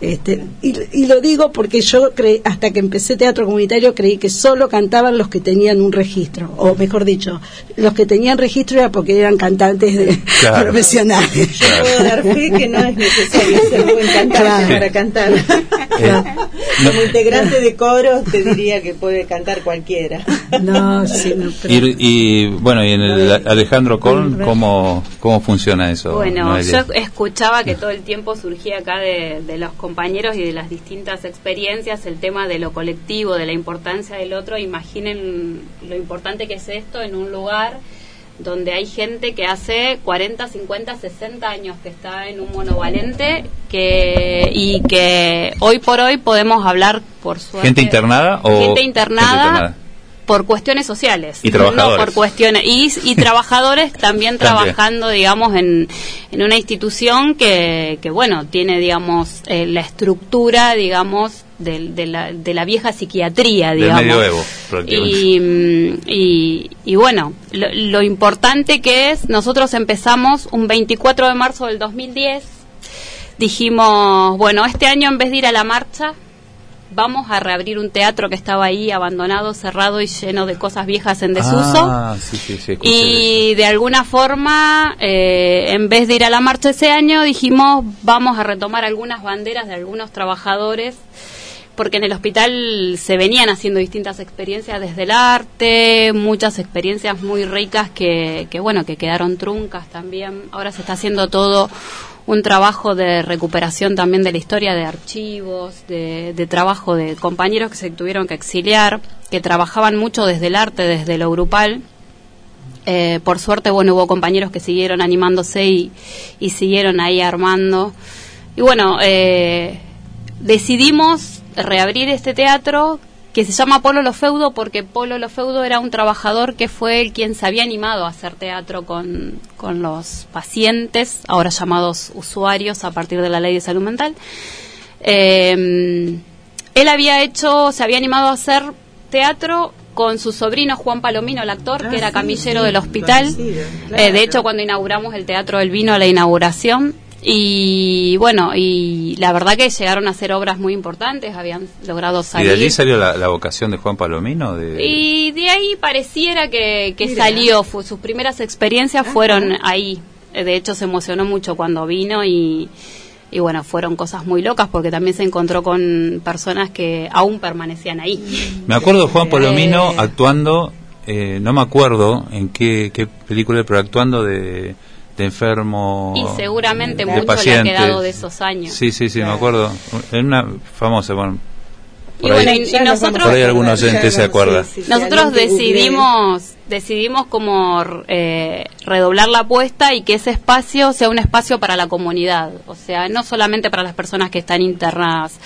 Este, y, y lo digo porque yo creí, hasta que empecé teatro comunitario creí que solo cantaban los que tenían un registro, o mejor dicho, los que tenían registro era porque eran cantantes de- Claro. profesionales. Claro. Puedo dar fe que no es necesario ser buen cantante Claro. para cantar. Eh, Como integrante de coro te diría que puede cantar cualquiera. No, sí, no, pero- Y, y, bueno, y en el Alejandro Korn, ¿cómo, cómo funciona eso? Bueno, Noelia? yo escuchaba que todo el tiempo surgía acá de, de los compañeros y de las distintas experiencias el tema de lo colectivo, de la importancia del otro. Imaginen lo importante que es esto en un lugar donde hay gente que hace 40, 50, 60 años que está en un monovalente que, y que hoy por hoy podemos hablar por suerte. ¿Gente internada o Gente internada, gente internada? Por cuestiones sociales. Y trabajadores. No por cuestiones. Y, y <laughs> trabajadores también trabajando, digamos, en, en una institución que, que bueno, tiene, digamos, eh, la estructura, digamos, del- de, la, de la vieja psiquiatría, Del digamos. medioevo, prácticamente. Y, mm, y, y bueno, lo, lo importante que es, nosotros empezamos un 24 de marzo del 2010, dijimos, bueno, este año en vez de ir a la marcha, vamos a reabrir un teatro que estaba ahí abandonado, cerrado y lleno de cosas viejas en desuso. Ah, sí, sí, sí, escuché Y de alguna forma, eh, en vez de ir a la marcha ese año, dijimos vamos a retomar algunas banderas de algunos trabajadores, porque en el hospital se venían haciendo distintas experiencias desde el arte, muchas experiencias muy ricas que, que bueno, que quedaron truncas también. Ahora se está haciendo todo un trabajo de recuperación también de la historia de archivos, de, trabajo de compañeros que se tuvieron que exiliar, que trabajaban mucho desde el arte, desde lo grupal. Eh, por suerte, bueno, hubo compañeros que siguieron animándose y, y siguieron ahí armando. Y bueno, eh, decidimos reabrir este teatro que se llama Polo Lo Feudo porque Polo Lo Feudo era un trabajador que fue el quien se había animado a hacer teatro con, con los pacientes, ahora llamados usuarios a partir de la ley de salud mental. Eh, él había hecho, se había animado a hacer teatro con su sobrino Juan Palomino, el actor, Ah, que era sí, camillero sí, del hospital. Eh, claro. de hecho, cuando inauguramos el teatro, él vino a la inauguración. Y bueno, y la verdad que llegaron a hacer obras muy importantes, habían logrado ¿Y salir. de allí salió la, la vocación de Juan Palomino? De... Y de ahí pareciera que, que Mira. salió, fu- sus primeras experiencias fueron ahí. De hecho, se emocionó mucho cuando vino y, y bueno, fueron cosas muy locas porque también se encontró con personas que aún permanecían ahí. Me acuerdo de Juan Palomino Eh. actuando, eh, no me acuerdo en qué, qué película, pero actuando de, de enfermo. Y seguramente de mucho le ha paciente. quedado de esos años. Sí, sí, sí, me Claro. acuerdo. En una famosa, bueno. Y ahí- bueno, y- nosotros- Por ahí algún acordar, oyente ya se vamos, acuerda. sí, sí, Nosotros decidimos decidimos como eh, redoblar la apuesta y que ese espacio sea un espacio para la comunidad, o sea, no solamente para las personas que están internadas,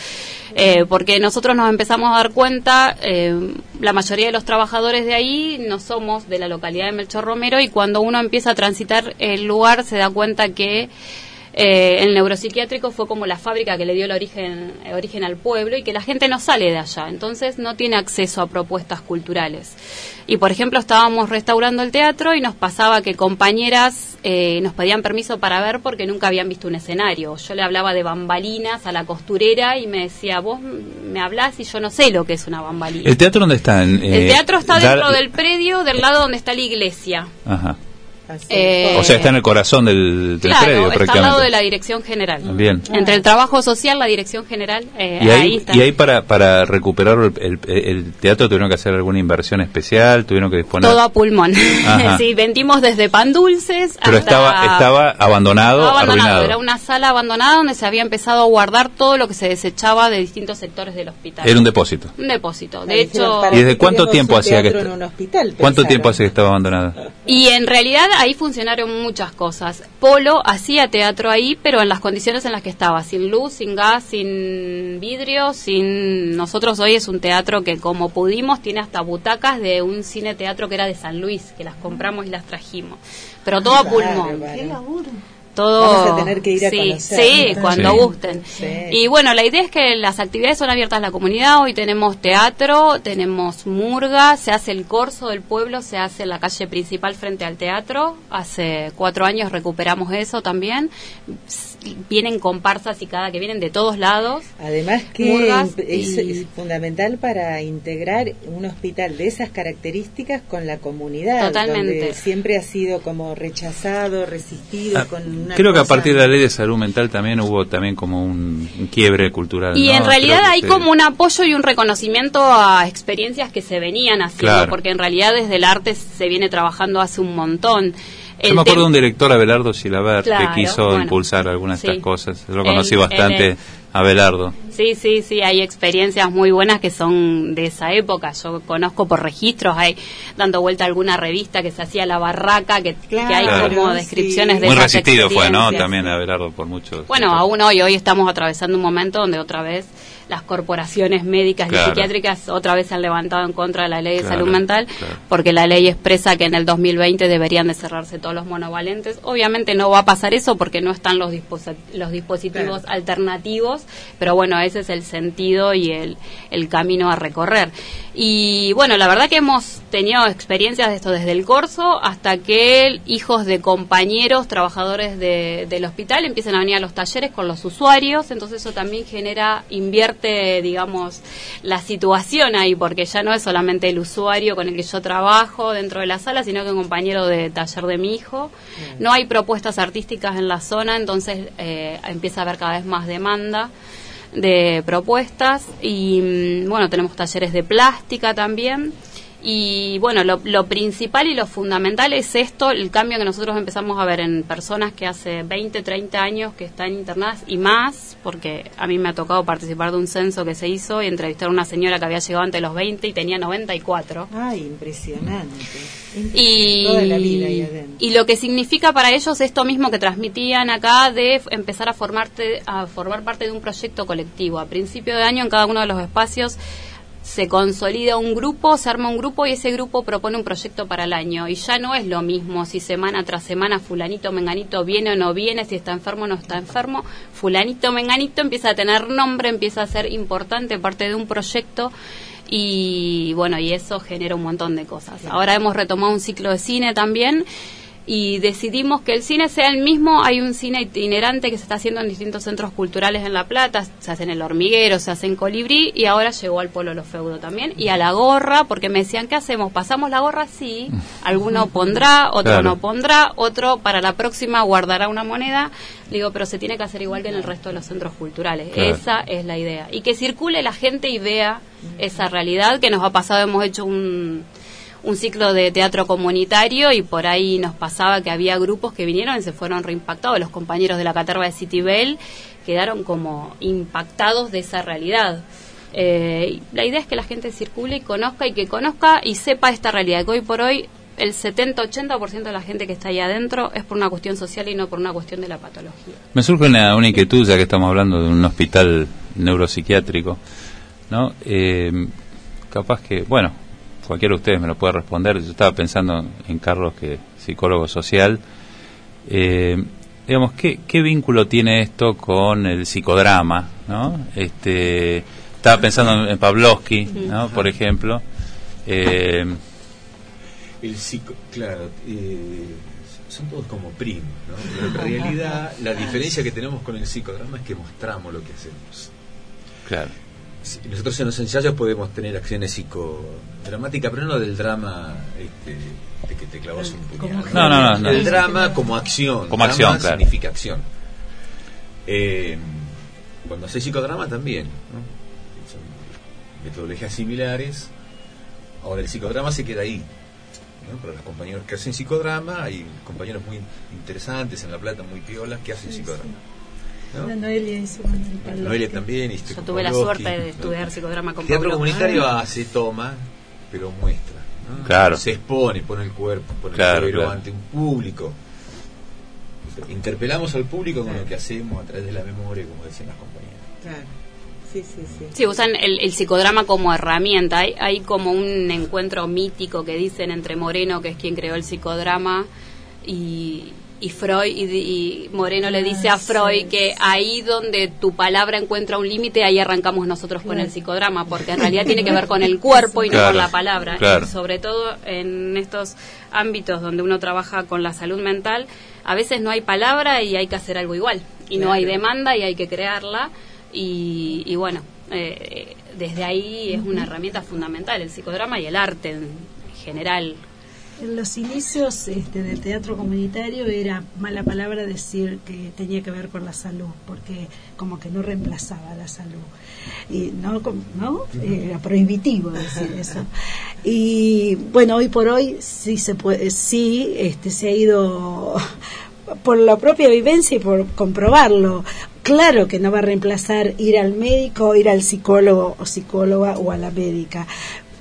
eh, porque nosotros nos empezamos a dar cuenta, eh, la mayoría de los trabajadores de ahí no somos de la localidad de Melchor Romero y cuando uno empieza a transitar el lugar se da cuenta que Eh, el neuropsiquiátrico fue como la fábrica que le dio el origen, el origen al pueblo y que la gente no sale de allá, entonces no tiene acceso a propuestas culturales. Y por ejemplo estábamos restaurando el teatro y nos pasaba que compañeras eh, nos pedían permiso para ver porque nunca habían visto un escenario. Yo le hablaba de bambalinas a la costurera y me decía, vos me hablás y yo no sé lo que es una bambalina. ¿El teatro dónde está? En, El eh, teatro está dar- dentro del predio, del lado donde está la iglesia. Ajá. Eh, O sea, está en el corazón del, del claro, predio está al lado de la dirección general. Bien. Entre el trabajo social, la dirección general, eh, Y ahí, ahí, está. y ahí para, para recuperar el, el- el teatro tuvieron que hacer alguna inversión especial, tuvieron que disponer... Todo a pulmón. <laughs> Sí, vendimos desde pan dulces Pero hasta... estaba, estaba abandonado, Estaba abandonado. arruinado. Era una sala abandonada donde se había empezado a guardar todo lo que se desechaba de distintos sectores del hospital. Era un depósito. Un depósito. De hecho, ¿para ¿Y desde cuánto tiempo hacía que en un hospital? ¿Cuánto pensaron. tiempo hace que estaba abandonado? Y en realidad ahí funcionaron muchas cosas. Polo hacía teatro ahí, pero en las condiciones en las que estaba, sin luz, sin gas, sin vidrio, sin... Nosotros hoy es un teatro que como pudimos tiene hasta butacas de un cine teatro que era de San Luis, que las compramos y las trajimos. Pero todo a pulmón. Qué laburo. Todo Vamos a tener que ir a sí, conocer. sí, cuando Sí. gusten Sí. y bueno la idea es que las actividades son abiertas a la comunidad hoy tenemos teatro tenemos murga se hace el corso del pueblo se hace en la calle principal frente al teatro hace cuatro años recuperamos eso también vienen comparsas y cada que vienen de todos lados Además que Murgas es, y- es fundamental para integrar un hospital de esas características con la comunidad, Totalmente. donde siempre ha sido como rechazado, resistido, Ah, con una Creo que a partir de la ley de salud mental también hubo también como un, un quiebre cultural. Y ¿no? en realidad hay como un apoyo y un reconocimiento a experiencias que se venían haciendo, Claro. porque en realidad desde el arte se viene trabajando hace un montón. Yo me acuerdo de un director, Abelardo Silaber, Claro, que quiso bueno, impulsar algunas de sí. estas cosas. Yo lo conocí bastante, Abelardo. Sí, sí, sí, hay experiencias muy buenas que son de esa época. Yo conozco por registros, hay dando vuelta alguna revista que se hacía La Barraca, que, que hay Claro, como sí. descripciones de Muy resistido fue, ¿no? También Abelardo por mucho. Bueno, aún hoy, hoy estamos atravesando un momento donde otra vez las corporaciones médicas Claro. y psiquiátricas otra vez se han levantado en contra de la ley de Claro, salud mental, claro. porque la ley expresa que en el 2020 deberían de cerrarse todos los monovalentes. Obviamente no va a pasar eso porque no están los, disposi- los dispositivos Claro. alternativos, pero bueno, ese es el sentido y el, el camino a recorrer. Y bueno, la verdad que hemos tenido experiencias de esto desde el corso hasta que hijos de compañeros, trabajadores de- del hospital empiezan a venir a los talleres con los usuarios, entonces eso también genera, invierte, digamos, la situación ahí, porque ya no es solamente el usuario con el que yo trabajo dentro de la sala, sino que un compañero de taller de mi hijo. No hay propuestas artísticas en la zona, entonces eh, empieza a haber cada vez más demanda de propuestas y mm, bueno, tenemos talleres de plástica también. Y bueno, lo, lo principal y lo fundamental es esto, el cambio que nosotros empezamos a ver en personas que hace 20, 30 años que están internadas y más, porque a mí me ha tocado participar de un censo que se hizo y entrevistar a una señora que había llegado antes de los 20 y tenía 94. Ay, impresionante. Y, Toda la vida ahí adentro. y lo que significa para ellos esto mismo que transmitían acá de empezar a formarte a formar parte de un proyecto colectivo a principio de año en cada uno de los espacios se consolida un grupo, se arma un grupo y ese grupo propone un proyecto para el año. Y ya no es lo mismo si semana tras semana fulanito, menganito viene o no viene, si está enfermo o no está enfermo. Fulanito, menganito empieza a tener nombre, empieza a ser importante parte de un proyecto y bueno, y eso genera un montón de cosas. Ahora hemos retomado un ciclo de cine también y decidimos que el cine sea el mismo. Hay un cine itinerante que se está haciendo en distintos centros culturales en La Plata, se hace en El Hormiguero, se hace en Colibrí y ahora llegó al Polo Lo Feudo también. Y a la gorra, porque me decían, ¿qué hacemos? ¿Pasamos la gorra? Sí. <laughs> Alguno pondrá, otro Claro. no pondrá, otro para la próxima guardará una moneda. Digo, pero se tiene que hacer igual que en el resto de los centros culturales. Claro. Esa es la idea. Y que circule la gente y vea esa realidad que nos ha pasado. Hemos hecho un, un ciclo de teatro comunitario y por ahí nos pasaba que había grupos que vinieron y se fueron reimpactados. Los compañeros de la caterva de City Bell quedaron como impactados de esa realidad. Eh, la idea es que la gente circule y conozca y que conozca y sepa esta realidad, que hoy por hoy el 70-80% de la gente que está ahí adentro es por una cuestión social y no por una cuestión de la patología. Me surge una, una inquietud, ya que estamos hablando de un hospital neuropsiquiátrico, ¿no? Eh, capaz que, bueno, cualquiera de ustedes me lo puede responder. Yo estaba pensando en Carlos, que es psicólogo social. Eh, digamos, ¿qué, qué vínculo tiene esto con el psicodrama? ¿no? Este, estaba pensando en Pavlovsky, ¿no? por ejemplo. Eh, El psico, claro, eh, son todos como primos, ¿no? Pero en realidad la diferencia que tenemos con el psicodrama es que mostramos lo que hacemos. claro. Sí, Nosotros en los ensayos podemos tener acciones psicodramáticas, pero no del drama este, de que te clavas un puñal. No, no, no, no. El drama como acción. Como Drama acción, claro. significa acción. Eh, cuando hace psicodrama también, ¿no? Son metodologías similares. Ahora el psicodrama se queda ahí. ¿no? Para los compañeros que hacen psicodrama, hay compañeros muy interesantes en La Plata, muy piolas, que hacen psicodrama. ¿No? La Noelia hizo un palo. Noelia también. Yo tuve la suerte de estudiar psicodrama con Teatro Pablo. comunitario hace, toma, pero muestra. ¿no? Claro. Se expone, pone el cuerpo, pone Claro, el cuero claro. ante un público. Interpelamos al público con lo que hacemos a través de la memoria, como decían las compañeras. Claro. Sí, sí, sí. Sí, usan el, el psicodrama como herramienta. Hay, hay como un encuentro mítico que dicen entre Moreno, que es quien creó el psicodrama, y, y Freud. Y, y Moreno le dice a Freud que ahí donde tu palabra encuentra un límite, ahí arrancamos nosotros con el psicodrama, porque en realidad tiene que ver con el <laughs> cuerpo y no Claro, con la palabra. claro. Y sobre todo en estos ámbitos donde uno trabaja con la salud mental, a veces no hay palabra y hay que hacer algo igual. Y no hay demanda y hay que crearla. Y, y bueno, eh, desde ahí es una herramienta fundamental el psicodrama y el arte en general. En los inicios este, del teatro comunitario era mala palabra decir que tenía que ver con la salud, porque como que no reemplazaba la salud. Y no, ¿no? Era prohibitivo decir eso. Y bueno, hoy por hoy sí se puede, sí este, se ha ido por la propia vivencia y por comprobarlo. Claro que no va a reemplazar ir al médico, ir al psicólogo o psicóloga o a la médica,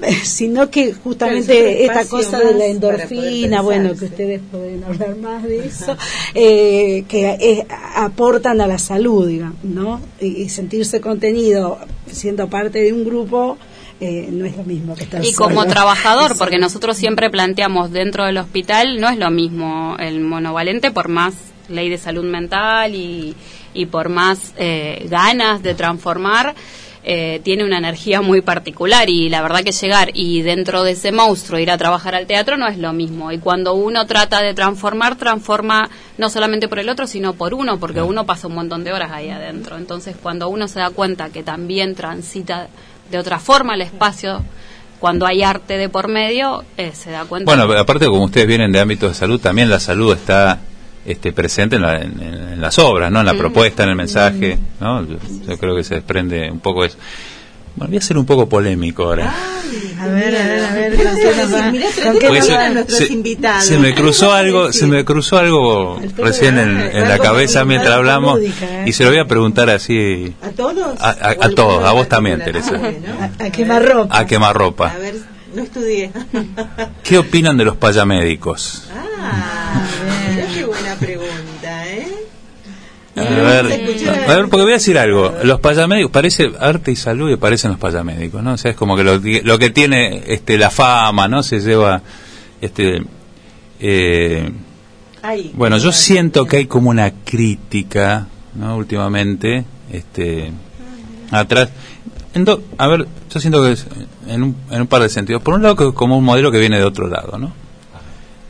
<laughs> sino que justamente es esta cosa de la endorfina, bueno, que ustedes pueden <laughs> hablar más de eso, eh, que eh, aportan a la salud, digamos, ¿no? Y, y sentirse contenido siendo parte de un grupo eh, no es lo mismo que estar Y como trabajador, porque nosotros siempre planteamos dentro del hospital, no es lo mismo el monovalente por más ley de salud mental y, y por más eh, ganas de transformar. Eh, tiene una energía muy particular y la verdad que llegar y dentro de ese monstruo ir a trabajar al teatro no es lo mismo. Y cuando uno trata de transformar transforma no solamente por el otro sino por uno porque uno pasa un montón de horas ahí adentro. Entonces cuando uno se da cuenta que también transita de otra forma el espacio cuando hay arte de por medio eh, se da cuenta Bueno, aparte como ustedes vienen de ámbitos de salud, también la salud está este, presente en, la- en- en las obras, ¿no? En la propuesta, en el mensaje, ¿no? Yo, yo creo que se desprende un poco eso. Bueno, voy a ser un poco polémico ahora. A ver, a ver, a ver, ¿con qué nos va- con qué nos nuestros se- invitados. se me cruzó algo, se me cruzó algo recién en, la cabeza mientras hablamos lúdica, ¿eh? y se lo voy a preguntar así ¿A todos? A- a- ¿O a alguno todos, a vos también? Teresa. A, a quemarropa. a quemarropa. A ver, no estudié. ¿Qué opinan de los payamédicos? ah, A Me ver, a ver, porque voy a decir algo. Los payamédicos, parece arte y salud y parecen los payamédicos, ¿no? O sea, es como que lo, que- lo que tiene este, la fama, ¿no? Se lleva, este, eh, bueno, yo siento que hay como una crítica, ¿no? Últimamente, este, atrás. A ver, yo siento que es en un, en un par de sentidos. Por un lado, que es como un modelo que viene de otro lado, ¿no?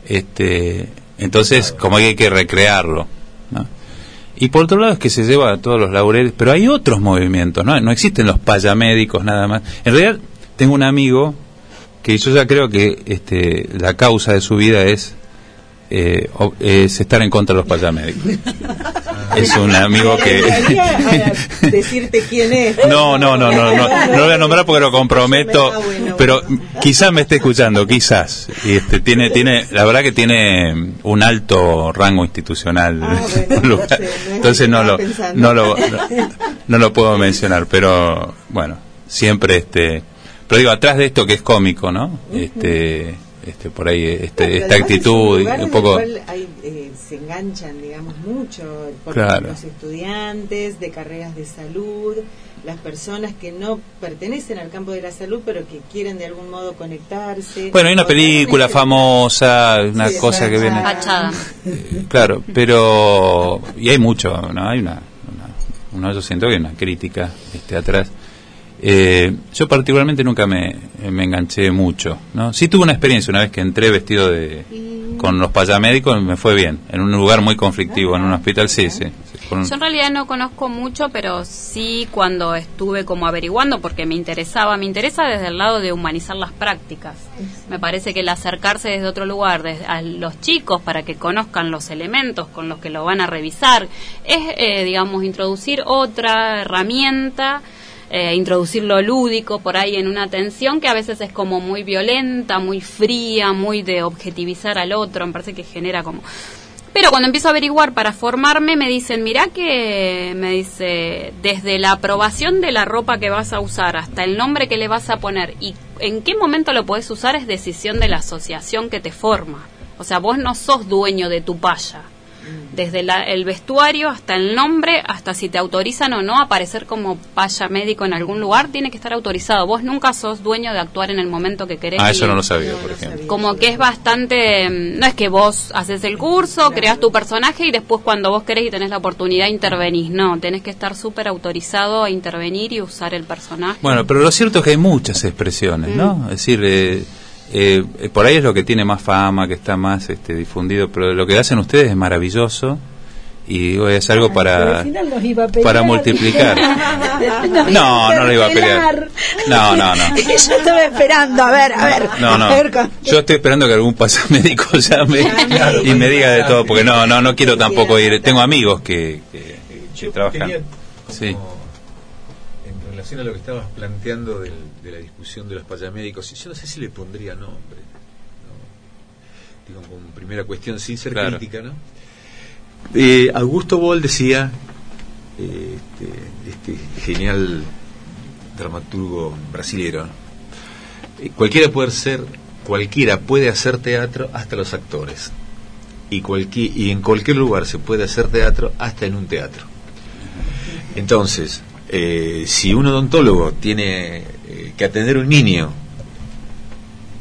Este, entonces, como que hay que recrearlo, ¿no? Y por otro lado es que se lleva a todos los laureles, pero hay otros movimientos, ¿no? No existen los payamédicos nada más. En realidad, tengo un amigo que yo ya creo que este, la causa de su vida es, eh, es estar en contra de los payamédicos. <laughs> es un amigo que... <laughs> Decirte quién es. No, no, no, no, no, no lo voy a nombrar porque lo comprometo, pero quizás me esté escuchando, quizás. Y este tiene, tiene, la verdad que tiene un alto rango institucional. Ah, <laughs> Entonces no lo, no lo, no lo puedo mencionar, pero bueno, siempre este, pero digo atrás de esto que es cómico, ¿no? Este, este, por ahí este, esta además es actitud un un en el poco cual hay, eh, se enganchan, digamos, mucho por Claro. los estudiantes de carreras de salud, las personas que no pertenecen al campo de la salud, pero que quieren de algún modo conectarse. bueno hay una película famosa una Sí, cosa que viene. Eh, claro pero y hay mucho no hay una, una uno, yo siento que hay una crítica este atrás Eh, yo particularmente nunca me, me enganché mucho no sí tuve una experiencia una vez que entré vestido de con los payamédicos me fue bien en un lugar muy conflictivo en un hospital sí sí, sí, con un- Yo en realidad no conozco mucho, pero sí cuando estuve como averiguando, porque me interesaba, me interesa desde el lado de humanizar las prácticas. Me parece que el acercarse desde otro lugar, desde a los chicos para que conozcan los elementos con los que lo van a revisar, es, eh, digamos, introducir otra herramienta. Eh, introducir lo lúdico por ahí en una atención que a veces es como muy violenta, muy fría, muy de objetivizar al otro, me parece que genera como pero cuando empiezo a averiguar para formarme, me dicen, mirá que, me dice, desde la aprobación de la ropa que vas a usar hasta el nombre que le vas a poner y en qué momento lo podés usar es decisión de la asociación que te forma. O sea, vos no sos dueño de tu paya. Desde la- el vestuario hasta el nombre, hasta si te autorizan o no a aparecer como paya médico en algún lugar, tiene que estar autorizado. Vos nunca sos dueño de actuar en el momento que querés. ah eso no lo sabía No, por no ejemplo sabía. como que es bastante mm, no es que vos haces el curso creas tu personaje y después cuando vos querés y tenés la oportunidad intervenís no tenés que estar súper autorizado a intervenir y usar el personaje Bueno, pero lo cierto es que hay muchas expresiones, ¿no? Es decir, eh, eh, por ahí es lo que tiene más fama, que está más este, difundido, pero lo que hacen ustedes es maravilloso y digo, es algo para, al final nos iba a pelear. para multiplicar. <laughs> No, no lo iba a pelear. No, no, no. <laughs> Yo estaba esperando, a ver, a ver. No, no. a ver con- Yo estoy esperando que algún pasamédico <laughs> llame y me diga de todo, porque no, no, no quiero tampoco ir. Tengo amigos que, que, que trabajan. Sí. Relación a lo que estabas planteando del- de la discusión de los payamédicos, yo no sé si le pondría nombre. ¿no? Digo, como primera cuestión, sin ser Claro. crítica, ¿no? Eh, Augusto Boll decía, eh, este, este genial dramaturgo brasilero, ¿no? Eh, cualquiera puede ser, cualquiera puede hacer teatro hasta los actores. Y, cualquier, y en cualquier lugar se puede hacer teatro hasta en un teatro. Entonces, eh, si un odontólogo tiene eh, que atender un niño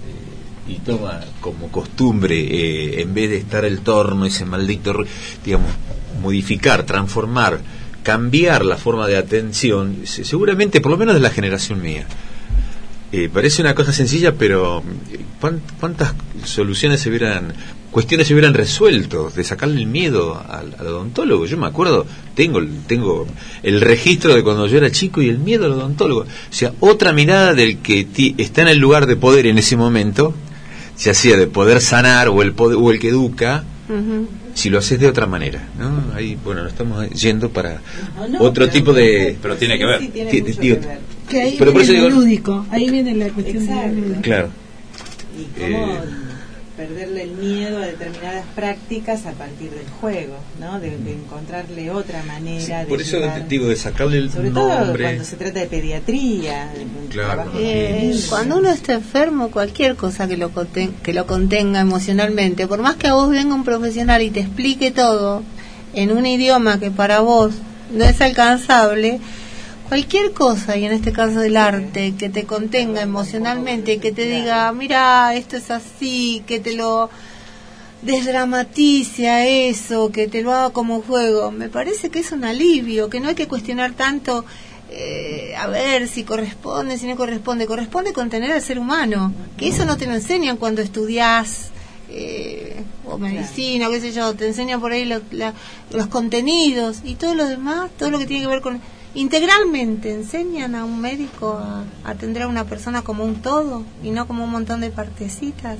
eh, y toma como costumbre, en vez de estar el torno, ese maldito, digamos, modificar, transformar, cambiar la forma de atención, se- seguramente, por lo menos de la generación mía, eh, parece una cosa sencilla, pero eh, ¿cuán- ¿cuántas soluciones se hubieran, cuestiones se hubieran resuelto de sacarle el miedo al, al odontólogo? Yo me acuerdo, tengo, el- tengo el registro de cuando yo era chico y el miedo al odontólogo. O sea, otra mirada del que ti- está en el lugar de poder en ese momento, ya sea de poder sanar o el, poder, o el que educa, si lo haces de otra manera. ¿no? Ahí, bueno, nos estamos yendo para No, no, otro pero- tipo de... Pero tiene que ver. sí, tiene Ti- mucho digo, que ver. Que ahí Pero por viene digo- lúdico, ahí viene la cuestión de lúdico. Claro. y cómo Eh. perderle el miedo a determinadas prácticas a partir del juego, ¿no? De, de encontrarle otra manera de por eso llevar- digo, de sacarle el sobre todo cuando se trata de pediatría, Claro. Eh, cuando uno está enfermo, cualquier cosa que lo, conten- que lo contenga emocionalmente, por más que a vos venga un profesional y te explique todo en un idioma que para vos no es alcanzable, cualquier cosa, y en este caso del arte, que te contenga emocionalmente, que te diga, mira, esto es así, que te lo desdramatice a eso, que te lo haga como juego, me parece que es un alivio, que no hay que cuestionar tanto eh, a ver si corresponde, si no corresponde, corresponde contener al ser humano, que eso no te lo enseñan cuando estudias eh, o medicina, qué sé yo, te enseñan por ahí lo- la- los contenidos y todo lo demás, todo lo que tiene que ver con... Integralmente enseñan a un médico a, atender a una persona como un todo y no como un montón de partecitas.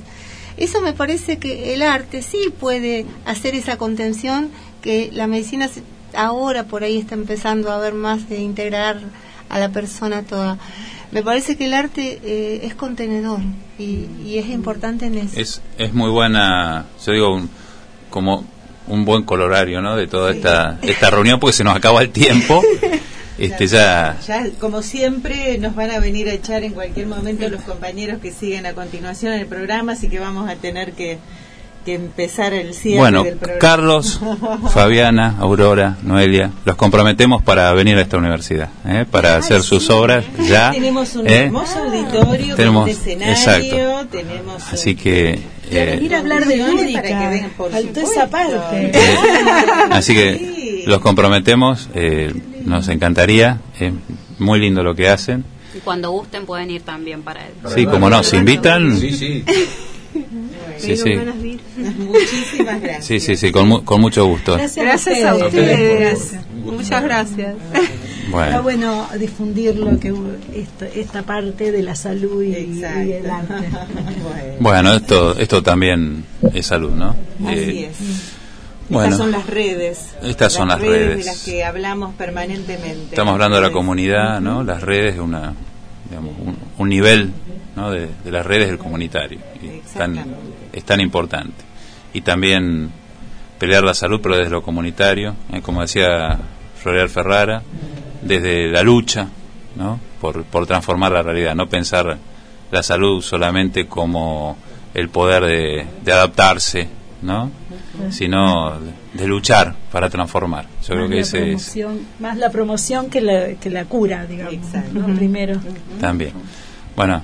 Eso me parece que el arte sí puede hacer esa contención que la medicina ahora por ahí está empezando a ver más de integrar a la persona toda. Me parece que el arte eh, es contenedor y, y es importante en eso. Es, es muy buena, yo digo, un- como un buen colorario, ¿no? De toda esta, esta reunión, porque se nos acaba el tiempo. <laughs> este ya Ya, como siempre, nos van a venir a echar en cualquier momento los compañeros que siguen a continuación el programa, así que vamos a tener que, que empezar el cierre Bueno, del programa. Carlos, <laughs> Fabiana, Aurora, Noelia, los comprometemos para venir a esta universidad, ¿eh? para hacer sus obras ya. Tenemos un ¿eh? hermoso auditorio Tenemos- con un escenario, exacto. tenemos... Así que, eh, venir a hablar de Reuniones para que lúdica. vengan, por esa parte. <laughs> así que los comprometemos, eh, nos encantaría, es muy lindo lo que hacen. Y cuando gusten pueden ir también para él. Sí, como no, se invitan. Sí, sí. Sí, sí. Muchísimas gracias. Sí, sí, sí, con, mu- con mucho gusto. Gracias, Gracias a ustedes. ustedes. Muchas gracias. Está Bueno, bueno difundir lo que esto, esta parte de la salud y, y el arte. Bueno, bueno, esto, esto también es salud, ¿no? así Eh, es. Bueno, Estas son las redes. Estas son las redes. de las que hablamos permanentemente. estamos hablando de la comunidad, ¿no? Las redes, una, digamos, un, un nivel ¿no? de, de las redes del comunitario. Y tan, Exactamente. es tan importante. Y también pelear la salud, pero desde lo comunitario, ¿eh? como decía Floreal Ferrara, desde la lucha, ¿no? Por, por transformar la realidad, no pensar la salud solamente como el poder de, de adaptarse, ¿no? Sino de, luchar para transformar. Yo creo más, que la ese es promoción, más la promoción que la, que la cura, digamos. Exacto. ¿no? Primero. también. Bueno,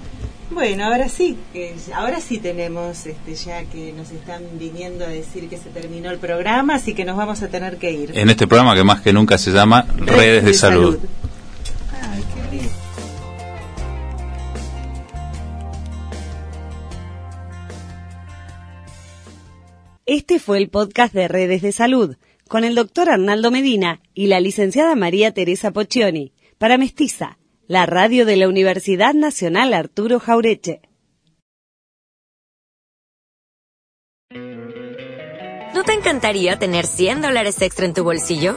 Bueno, ahora sí, que ahora sí tenemos este ya que nos están viniendo a decir que se terminó el programa, así que nos vamos a tener que ir. en este programa que más que nunca se llama Redes de Salud. Ay, qué lindo. Este fue el podcast de Redes de Salud con el doctor Arnaldo Medina y la licenciada María Teresa Poccioni para Mestiza, la radio de la Universidad Nacional Arturo Jaureche. ¿No te encantaría tener 100 dólares extra en tu bolsillo?